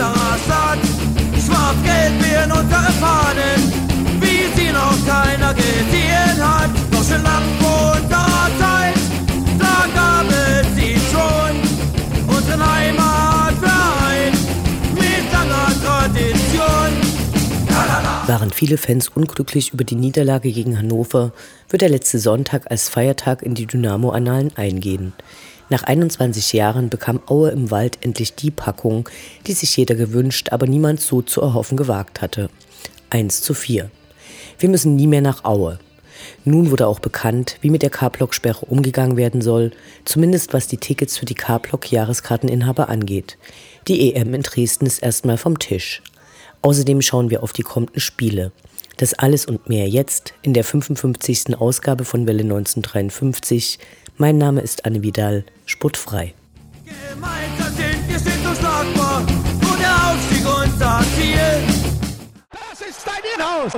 unserer Stadt. Schwarz-Gelb werden unsere Fahnen, wie sie noch keiner gesehen hat. Doch schon lang vor unserer Zeit, da gab es sie schon. Unseren Heimatverein mit langer Tradition. Waren viele Fans unglücklich über die Niederlage gegen Hannover, wird der letzte Sonntag als Feiertag in die Dynamo-Annalen eingehen. Nach 21 Jahren bekam Aue im Wald endlich die Packung, die sich jeder gewünscht, aber niemand so zu erhoffen gewagt hatte. 1 zu 4. Wir müssen nie mehr nach Aue. Nun wurde auch bekannt, wie mit der K-Block-Sperre umgegangen werden soll, zumindest was die Tickets für die K-Block-Jahreskarteninhaber angeht. Die EM in Dresden ist erstmal vom Tisch. Außerdem schauen wir auf die kommenden Spiele. Das alles und mehr jetzt in der 55. Ausgabe von Welle 1953 mein Name ist Anne Vidal, sportfrei. Gemeinsam sind wir sind unschlagbar, nur der Aufstieg unser Ziel. Das ist dein Inhaus.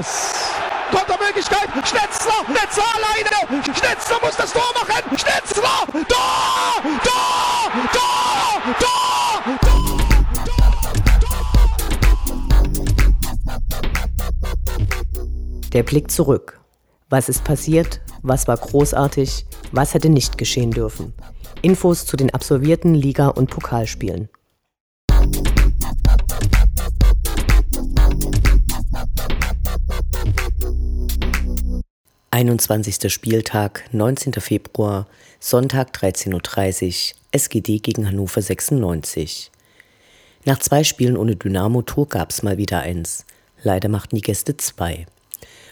Kontermöglichkeit, Schnetzler, Schnetzler alleine, Schnetzler muss das Tor machen, Tor, Tor, Tor, Tor, Tor. Der Blick zurück. Was ist passiert? Was war großartig? Was hätte nicht geschehen dürfen? Infos zu den absolvierten Liga- und Pokalspielen. Einundzwanzigster Spieltag, 19. Februar, Sonntag 13.30 Uhr, SGD gegen Hannover 96. Nach zwei Spielen ohne Dynamo-Tor gab es mal wieder eins. Leider machten die Gäste zwei.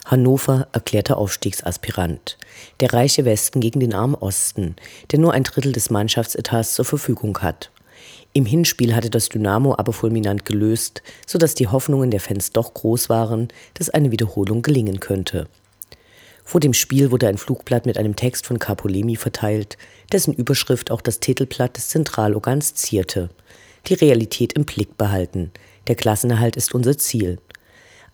Hannover erklärter Aufstiegsaspirant. Der reiche Westen gegen den armen Osten, der nur ein Drittel des Mannschaftsetats zur Verfügung hat. Im Hinspiel hatte das Dynamo aber fulminant gelöst, sodass die Hoffnungen der Fans doch groß waren, dass eine Wiederholung gelingen könnte. Vor dem Spiel wurde ein Flugblatt mit einem Text von Capolemi verteilt, dessen Überschrift auch das Titelblatt des Zentralorgans zierte. Die Realität im Blick behalten. Der Klassenerhalt ist unser Ziel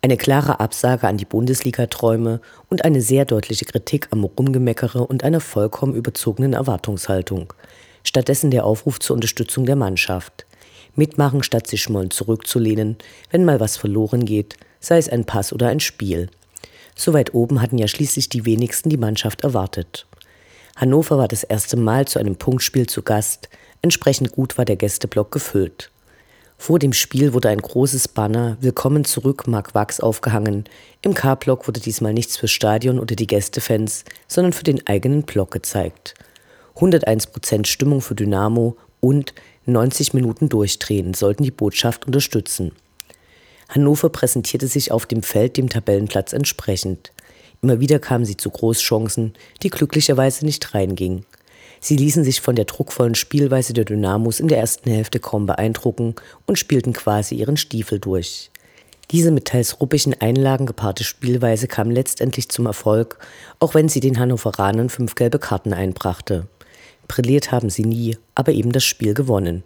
eine klare Absage an die Bundesliga-Träume und eine sehr deutliche Kritik am Rumgemeckere und einer vollkommen überzogenen Erwartungshaltung. Stattdessen der Aufruf zur Unterstützung der Mannschaft. Mitmachen, statt sich schmollen zurückzulehnen, wenn mal was verloren geht, sei es ein Pass oder ein Spiel. So weit oben hatten ja schließlich die wenigsten die Mannschaft erwartet. Hannover war das erste Mal zu einem Punktspiel zu Gast, entsprechend gut war der Gästeblock gefüllt. Vor dem Spiel wurde ein großes Banner Willkommen zurück Mark Wachs aufgehangen. Im K-Block wurde diesmal nichts fürs Stadion oder die Gästefans, sondern für den eigenen Block gezeigt. 101% Stimmung für Dynamo und 90 Minuten durchdrehen sollten die Botschaft unterstützen. Hannover präsentierte sich auf dem Feld dem Tabellenplatz entsprechend. Immer wieder kamen sie zu Großchancen, die glücklicherweise nicht reingingen. Sie ließen sich von der druckvollen Spielweise der Dynamos in der ersten Hälfte kaum beeindrucken und spielten quasi ihren Stiefel durch. Diese mit teils ruppigen Einlagen gepaarte Spielweise kam letztendlich zum Erfolg, auch wenn sie den Hannoveranern fünf gelbe Karten einbrachte. Brilliert haben sie nie, aber eben das Spiel gewonnen.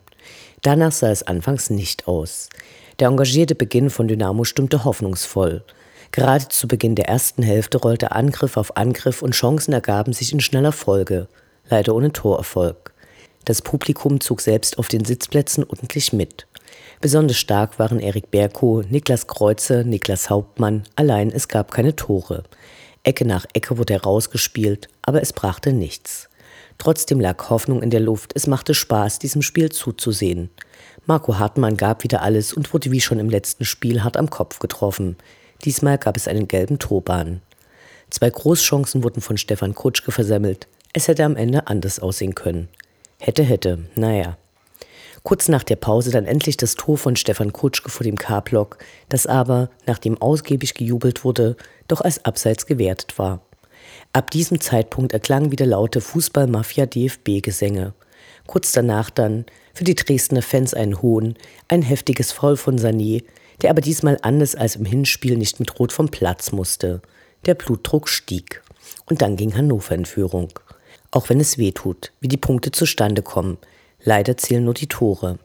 Danach sah es anfangs nicht aus. Der engagierte Beginn von Dynamo stimmte hoffnungsvoll. Gerade zu Beginn der ersten Hälfte rollte Angriff auf Angriff und Chancen ergaben sich in schneller Folge leider ohne Torerfolg. Das Publikum zog selbst auf den Sitzplätzen ordentlich mit. Besonders stark waren Erik Berko, Niklas Kreuzer, Niklas Hauptmann, allein es gab keine Tore. Ecke nach Ecke wurde herausgespielt, aber es brachte nichts. Trotzdem lag Hoffnung in der Luft, es machte Spaß, diesem Spiel zuzusehen. Marco Hartmann gab wieder alles und wurde wie schon im letzten Spiel hart am Kopf getroffen. Diesmal gab es einen gelben Turban. Zwei Großchancen wurden von Stefan Kutschke versemmelt. Es hätte am Ende anders aussehen können. Hätte, hätte, naja. Kurz nach der Pause dann endlich das Tor von Stefan Kutschke vor dem K-Block, das aber, nachdem ausgiebig gejubelt wurde, doch als Abseits gewertet war. Ab diesem Zeitpunkt erklangen wieder laute Fußball-Mafia-DFB-Gesänge. Kurz danach dann, für die Dresdner Fans ein Hohn, ein heftiges Foul von Sané, der aber diesmal anders als im Hinspiel nicht mit Rot vom Platz musste. Der Blutdruck stieg. Und dann ging Hannover in Führung. Auch wenn es weh tut, wie die Punkte zustande kommen. Leider zählen nur die Tore.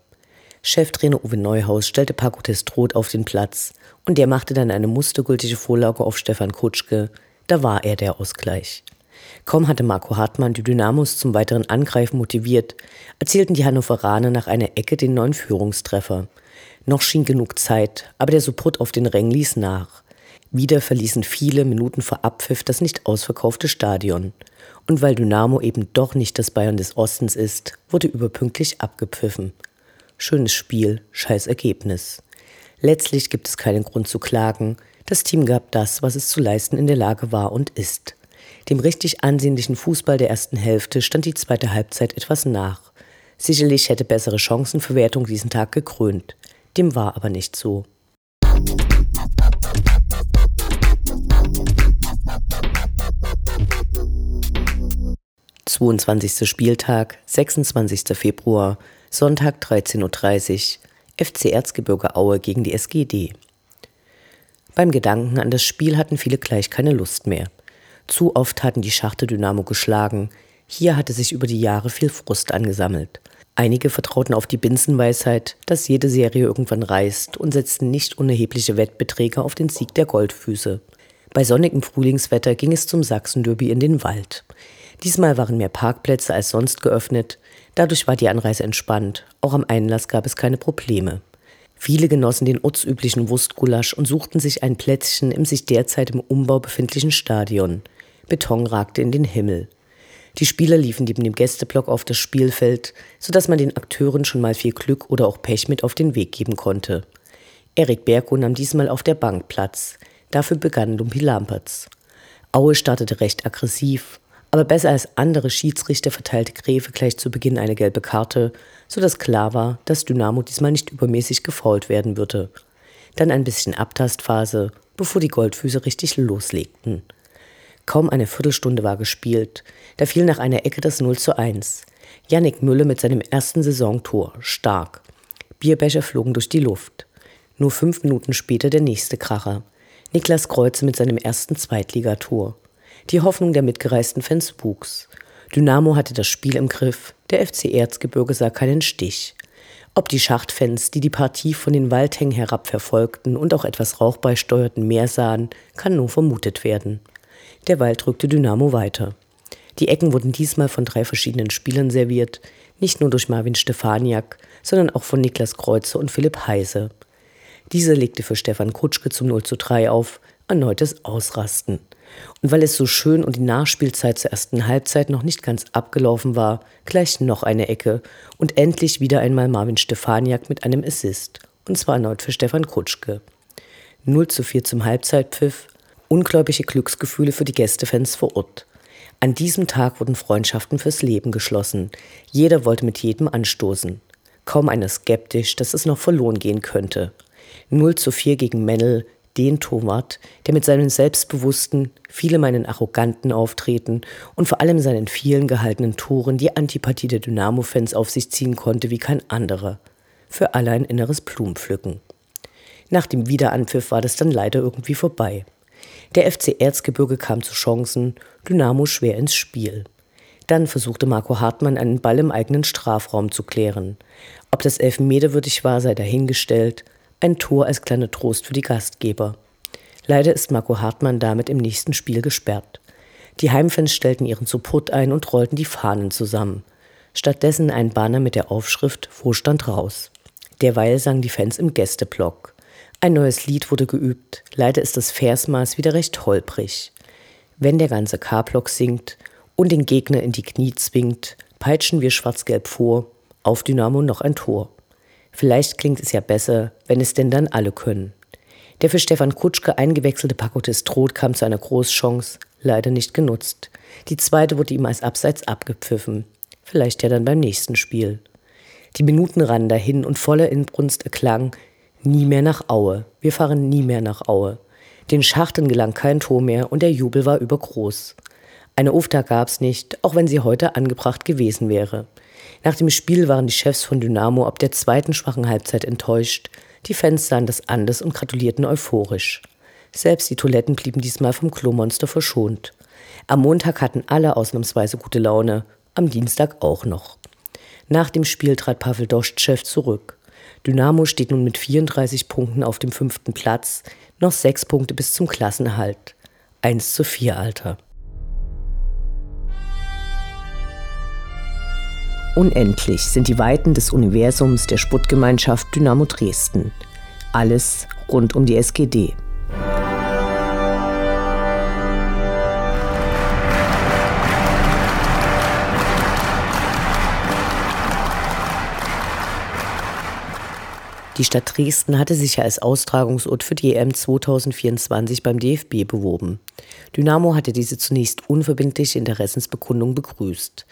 Cheftrainer Uwe Neuhaus stellte Paco Testrot auf den Platz und der machte dann eine mustergültige Vorlage auf Stefan Kutschke. Da war er der Ausgleich. Kaum hatte Marco Hartmann die Dynamos zum weiteren Angreifen motiviert, erzielten die Hannoveraner nach einer Ecke den neuen Führungstreffer. Noch schien genug Zeit, aber der Support auf den Rängen ließ nach. Wieder verließen viele Minuten vor Abpfiff das nicht ausverkaufte Stadion. Und weil Dynamo eben doch nicht das Bayern des Ostens ist, wurde überpünktlich abgepfiffen. Schönes Spiel, scheiß Ergebnis. Letztlich gibt es keinen Grund zu klagen. Das Team gab das, was es zu leisten in der Lage war und ist. Dem richtig ansehnlichen Fußball der ersten Hälfte stand die zweite Halbzeit etwas nach. Sicherlich hätte bessere Chancenverwertung diesen Tag gekrönt. Dem war aber nicht so. 22. Spieltag, 26. Februar, Sonntag 13.30 Uhr, FC Erzgebirge Aue gegen die SGD. Beim Gedanken an das Spiel hatten viele gleich keine Lust mehr. Zu oft hatten die Schachte Dynamo geschlagen. Hier hatte sich über die Jahre viel Frust angesammelt. Einige vertrauten auf die Binsenweisheit, dass jede Serie irgendwann reißt und setzten nicht unerhebliche Wettbeträge auf den Sieg der Goldfüße. Bei sonnigem Frühlingswetter ging es zum Sachsenderby in den Wald. Diesmal waren mehr Parkplätze als sonst geöffnet. Dadurch war die Anreise entspannt. Auch am Einlass gab es keine Probleme. Viele genossen den ortsüblichen Wurstgulasch und suchten sich ein Plätzchen im sich derzeit im Umbau befindlichen Stadion. Beton ragte in den Himmel. Die Spieler liefen neben dem Gästeblock auf das Spielfeld, sodass man den Akteuren schon mal viel Glück oder auch Pech mit auf den Weg geben konnte. Erik Berko nahm diesmal auf der Bank Platz. Dafür begann Lumpi Lampertz. Aue startete recht aggressiv, aber besser als andere Schiedsrichter verteilte Gräfe gleich zu Beginn eine gelbe Karte, sodass klar war, dass Dynamo diesmal nicht übermäßig gefault werden würde. Dann ein bisschen Abtastphase, bevor die Goldfüße richtig loslegten. Kaum eine Viertelstunde war gespielt, da fiel nach einer Ecke das 0 zu 1. Yannick Mülle mit seinem ersten Saisontor, stark. Bierbecher flogen durch die Luft. Nur fünf Minuten später der nächste Kracher. Niklas Kreuze mit seinem ersten Zweitligator. Die Hoffnung der mitgereisten Fans wuchs. Dynamo hatte das Spiel im Griff, der FC Erzgebirge sah keinen Stich. Ob die Schachtfans, die die Partie von den Waldhängen herab verfolgten und auch etwas Rauch beisteuerten, mehr sahen, kann nur vermutet werden. Der Wald rückte Dynamo weiter. Die Ecken wurden diesmal von drei verschiedenen Spielern serviert, nicht nur durch Marvin Stefaniak, sondern auch von Niklas Kreuze und Philipp Heise. Dieser legte für Stefan Kutschke zum 0 zu 3 auf, erneutes Ausrasten. Und weil es so schön und die Nachspielzeit zur ersten Halbzeit noch nicht ganz abgelaufen war, gleich noch eine Ecke und endlich wieder einmal Marvin Stefaniak mit einem Assist. Und zwar erneut für Stefan Kutschke. 0 zu 4 zum Halbzeitpfiff. Ungläubige Glücksgefühle für die Gästefans vor Ort. An diesem Tag wurden Freundschaften fürs Leben geschlossen. Jeder wollte mit jedem anstoßen. Kaum einer skeptisch, dass es noch verloren gehen könnte. 0 zu 4 gegen Mennel, den Torwart, der mit seinem selbstbewussten, viele meinen arroganten Auftreten und vor allem seinen vielen gehaltenen Toren die Antipathie der Dynamo-Fans auf sich ziehen konnte wie kein anderer. Für alle ein inneres Blumenpflücken. Nach dem Wiederanpfiff war das dann leider irgendwie vorbei. Der FC Erzgebirge kam zu Chancen, Dynamo schwer ins Spiel. Dann versuchte Marco Hartmann einen Ball im eigenen Strafraum zu klären. Ob das elfmeterwürdig war, sei dahingestellt. Ein Tor als kleiner Trost für die Gastgeber. Leider ist Marco Hartmann damit im nächsten Spiel gesperrt. Die Heimfans stellten ihren Support ein und rollten die Fahnen zusammen. Stattdessen ein Banner mit der Aufschrift Vorstand raus. Derweil sangen die Fans im Gästeblock. Ein neues Lied wurde geübt. Leider ist das Versmaß wieder recht holprig. Wenn der ganze K-Block singt und den Gegner in die Knie zwingt, peitschen wir schwarz-gelb vor, auf Dynamo noch ein Tor. Vielleicht klingt es ja besser, wenn es denn dann alle können. Der für Stefan Kutschke eingewechselte Paco Testroth kam zu einer Großchance, leider nicht genutzt. Die zweite wurde ihm als Abseits abgepfiffen. Vielleicht ja dann beim nächsten Spiel. Die Minuten rannen dahin und voller Inbrunst erklang, nie mehr nach Aue. Wir fahren nie mehr nach Aue. Den Schachten gelang kein Tor mehr und der Jubel war übergroß. Eine UFTA gab's nicht, auch wenn sie heute angebracht gewesen wäre. Nach dem Spiel waren die Chefs von Dynamo ab der zweiten schwachen Halbzeit enttäuscht. Die Fans sahen das anders und gratulierten euphorisch. Selbst die Toiletten blieben diesmal vom Klomonster verschont. Am Montag hatten alle ausnahmsweise gute Laune, am Dienstag auch noch. Nach dem Spiel trat Pavel Doschtschew zurück. Dynamo steht nun mit 34 Punkten auf dem fünften Platz, noch sechs Punkte bis zum Klassenerhalt. 1 zu 4, Alter. Unendlich sind die Weiten des Universums der Sputtgemeinschaft Dynamo Dresden. Alles rund um die SGD. Die Stadt Dresden hatte sich ja als Austragungsort für die EM 2024 beim DFB beworben. Dynamo hatte diese zunächst unverbindliche Interessensbekundung begrüßt.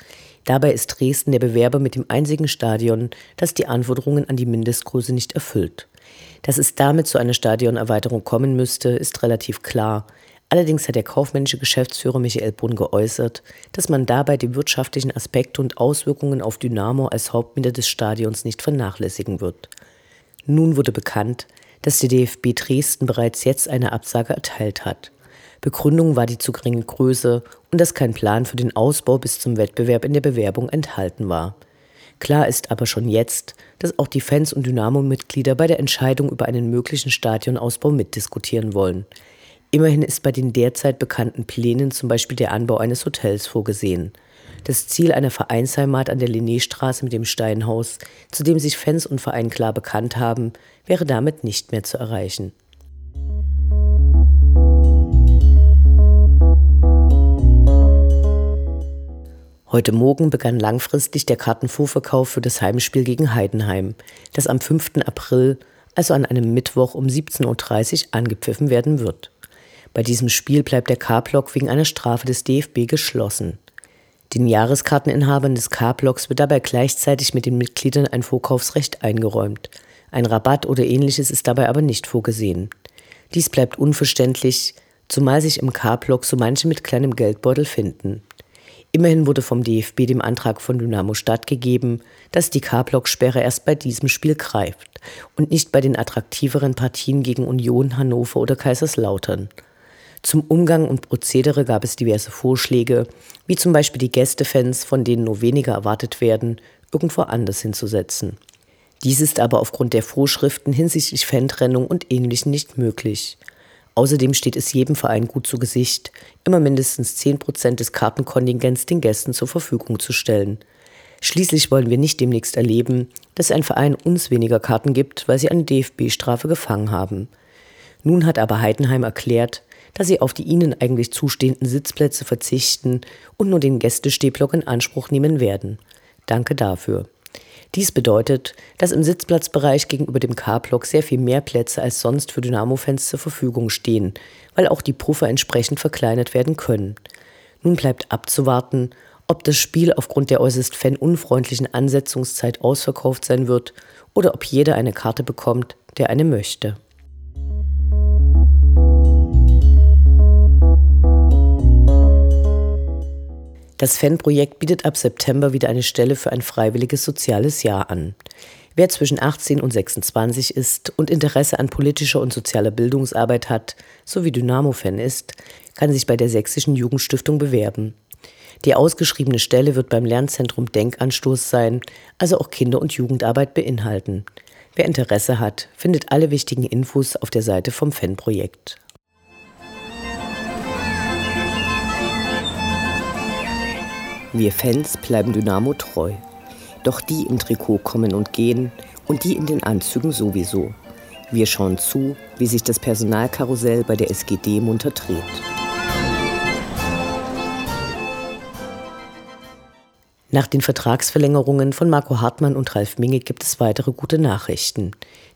Dabei ist Dresden der Bewerber mit dem einzigen Stadion, das die Anforderungen an die Mindestgröße nicht erfüllt. Dass es damit zu einer Stadionerweiterung kommen müsste, ist relativ klar. Allerdings hat der kaufmännische Geschäftsführer Michael Brunn geäußert, dass man dabei die wirtschaftlichen Aspekte und Auswirkungen auf Dynamo als Hauptmieter des Stadions nicht vernachlässigen wird. Nun wurde bekannt, dass der DFB Dresden bereits jetzt eine Absage erteilt hat. Begründung war die zu geringe Größe und dass kein Plan für den Ausbau bis zum Wettbewerb in der Bewerbung enthalten war. Klar ist aber schon jetzt, dass auch die Fans und Dynamo-Mitglieder bei der Entscheidung über einen möglichen Stadionausbau mitdiskutieren wollen. Immerhin ist bei den derzeit bekannten Plänen zum Beispiel der Anbau eines Hotels vorgesehen. Das Ziel einer Vereinsheimat an der Linnéstraße mit dem Steinhaus, zu dem sich Fans und Verein klar bekannt haben, wäre damit nicht mehr zu erreichen. Heute Morgen begann langfristig der Kartenvorverkauf für das Heimspiel gegen Heidenheim, das am 5. April, also an einem Mittwoch um 17.30 Uhr angepfiffen werden wird. Bei diesem Spiel bleibt der K-Block wegen einer Strafe des DFB geschlossen. Den Jahreskarteninhabern des K-Blocks wird dabei gleichzeitig mit den Mitgliedern ein Vorkaufsrecht eingeräumt. Ein Rabatt oder ähnliches ist dabei aber nicht vorgesehen. Dies bleibt unverständlich, zumal sich im K-Block so manche mit kleinem Geldbeutel finden. Immerhin wurde vom DFB dem Antrag von Dynamo stattgegeben, dass die K-Block-Sperre erst bei diesem Spiel greift und nicht bei den attraktiveren Partien gegen Union, Hannover oder Kaiserslautern. Zum Umgang und Prozedere gab es diverse Vorschläge, wie zum Beispiel die Gästefans, von denen nur weniger erwartet werden, irgendwo anders hinzusetzen. Dies ist aber aufgrund der Vorschriften hinsichtlich Fantrennung und Ähnlichem nicht möglich. Außerdem steht es jedem Verein gut zu Gesicht, immer mindestens 10 Prozent des Kartenkontingents den Gästen zur Verfügung zu stellen. Schließlich wollen wir nicht demnächst erleben, dass ein Verein uns weniger Karten gibt, weil sie eine DFB-Strafe gefangen haben. Nun hat aber Heidenheim erklärt, dass sie auf die ihnen eigentlich zustehenden Sitzplätze verzichten und nur den Gästestehblock in Anspruch nehmen werden. Danke dafür. Dies bedeutet, dass im Sitzplatzbereich gegenüber dem K-Block sehr viel mehr Plätze als sonst für Dynamo-Fans zur Verfügung stehen, weil auch die Puffer entsprechend verkleinert werden können. Nun bleibt abzuwarten, ob das Spiel aufgrund der äußerst fanunfreundlichen Ansetzungszeit ausverkauft sein wird oder ob jeder eine Karte bekommt, der eine möchte. Das Fanprojekt bietet ab September wieder eine Stelle für ein freiwilliges soziales Jahr an. Wer zwischen 18 und 26 ist und Interesse an politischer und sozialer Bildungsarbeit hat, sowie Dynamo-Fan ist, kann sich bei der Sächsischen Jugendstiftung bewerben. Die ausgeschriebene Stelle wird beim Lernzentrum Denkanstoß sein, also auch Kinder- und Jugendarbeit beinhalten. Wer Interesse hat, findet alle wichtigen Infos auf der Seite vom Fanprojekt. Wir Fans bleiben Dynamo treu. Doch die im Trikot kommen und gehen und die in den Anzügen sowieso. Wir schauen zu, wie sich das Personalkarussell bei der SGD munter dreht. Nach den Vertragsverlängerungen von Marco Hartmann und Ralf Minge gibt es weitere gute Nachrichten.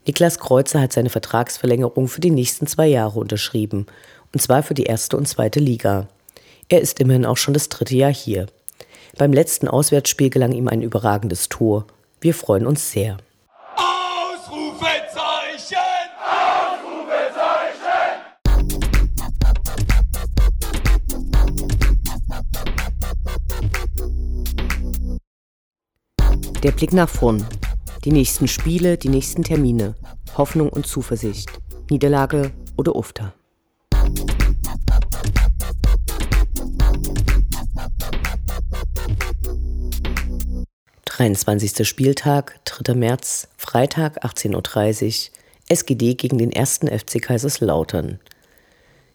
Niklas Kreuzer hat seine Vertragsverlängerung für die nächsten zwei Jahre unterschrieben, und zwar für die erste und zweite Liga. Er ist immerhin auch schon das dritte Jahr hier. Beim letzten Auswärtsspiel gelang ihm ein überragendes Tor. Wir freuen uns sehr. Ausrufezeichen! Der Blick nach vorn. Die nächsten Spiele, die nächsten Termine. Hoffnung und Zuversicht. Niederlage oder Ufter. Dreiundzwanzigster Spieltag, 3. März, Freitag 18.30 Uhr, SGD gegen den ersten FC Kaiserslautern.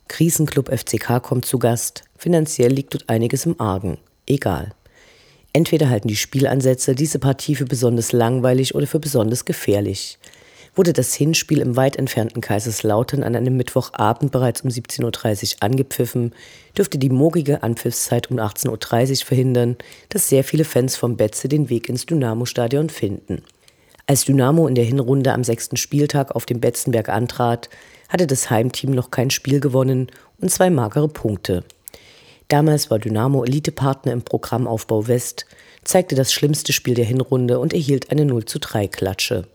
Krisenclub FCK kommt zu Gast, finanziell liegt dort einiges im Argen. Egal. Entweder halten die Spielansätze diese Partie für besonders langweilig oder für besonders gefährlich. Wurde das Hinspiel im weit entfernten Kaiserslautern an einem Mittwochabend bereits um 17.30 Uhr angepfiffen, dürfte die mogige Anpfiffszeit um 18.30 Uhr verhindern, dass sehr viele Fans vom Betze den Weg ins Dynamo-Stadion finden. Als Dynamo in der Hinrunde am sechsten Spieltag auf dem Betzenberg antrat, hatte das Heimteam noch kein Spiel gewonnen und zwei magere Punkte. Damals war Dynamo Elitepartner im Programmaufbau West, zeigte das schlimmste Spiel der Hinrunde und erhielt eine 0 zu 3 Klatsche.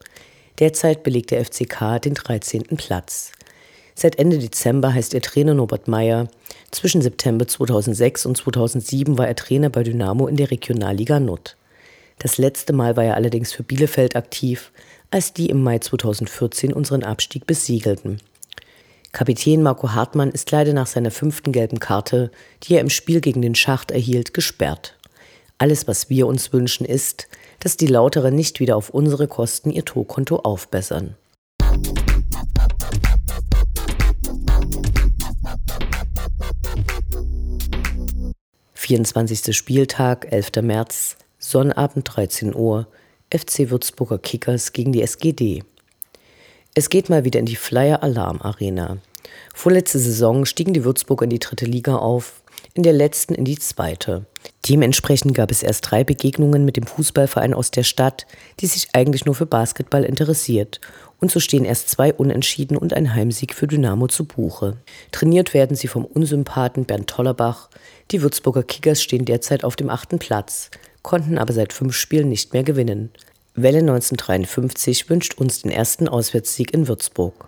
Derzeit belegt der FCK den 13. Platz. Seit Ende Dezember heißt er Trainer Norbert Meyer. Zwischen September 2006 und 2007 war er Trainer bei Dynamo in der Regionalliga Nord. Das letzte Mal war er allerdings für Bielefeld aktiv, als die im Mai 2014 unseren Abstieg besiegelten. Kapitän Marco Hartmann ist leider nach seiner fünften gelben Karte, die er im Spiel gegen den Schacht erhielt, gesperrt. Alles, was wir uns wünschen, ist, dass die Lauterer nicht wieder auf unsere Kosten ihr Torkonto aufbessern. Vierundzwanzigster Spieltag, 11. März, Sonnabend 13 Uhr, FC Würzburger Kickers gegen die SGD. Es geht mal wieder in die Flyer Alarm Arena. Vorletzte Saison stiegen die Würzburger in die dritte Liga auf, in der letzten in die zweite. Dementsprechend gab es erst drei Begegnungen mit dem Fußballverein aus der Stadt, die sich eigentlich nur für Basketball interessiert. Und so stehen erst zwei Unentschieden und ein Heimsieg für Dynamo zu Buche. Trainiert werden sie vom Unsympathen Bernd Tollerbach. Die Würzburger Kickers stehen derzeit auf dem achten Platz, konnten aber seit fünf Spielen nicht mehr gewinnen. Welle 1953 wünscht uns den ersten Auswärtssieg in Würzburg.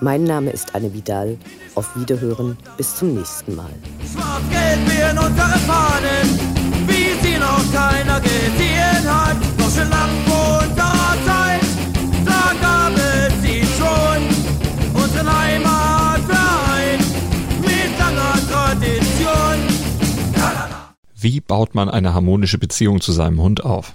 Mein Name ist Anne Vidal. Auf Wiederhören. Bis zum nächsten Mal. Schwarz-Gelb werden unsere Fahnen, wie sie noch keiner gesehen hat. Noch schon lang vor unserer Zeit, da gab es sie schon. Unseren Heimatverein mit langer Tradition. Wie baut man eine harmonische Beziehung zu seinem Hund auf?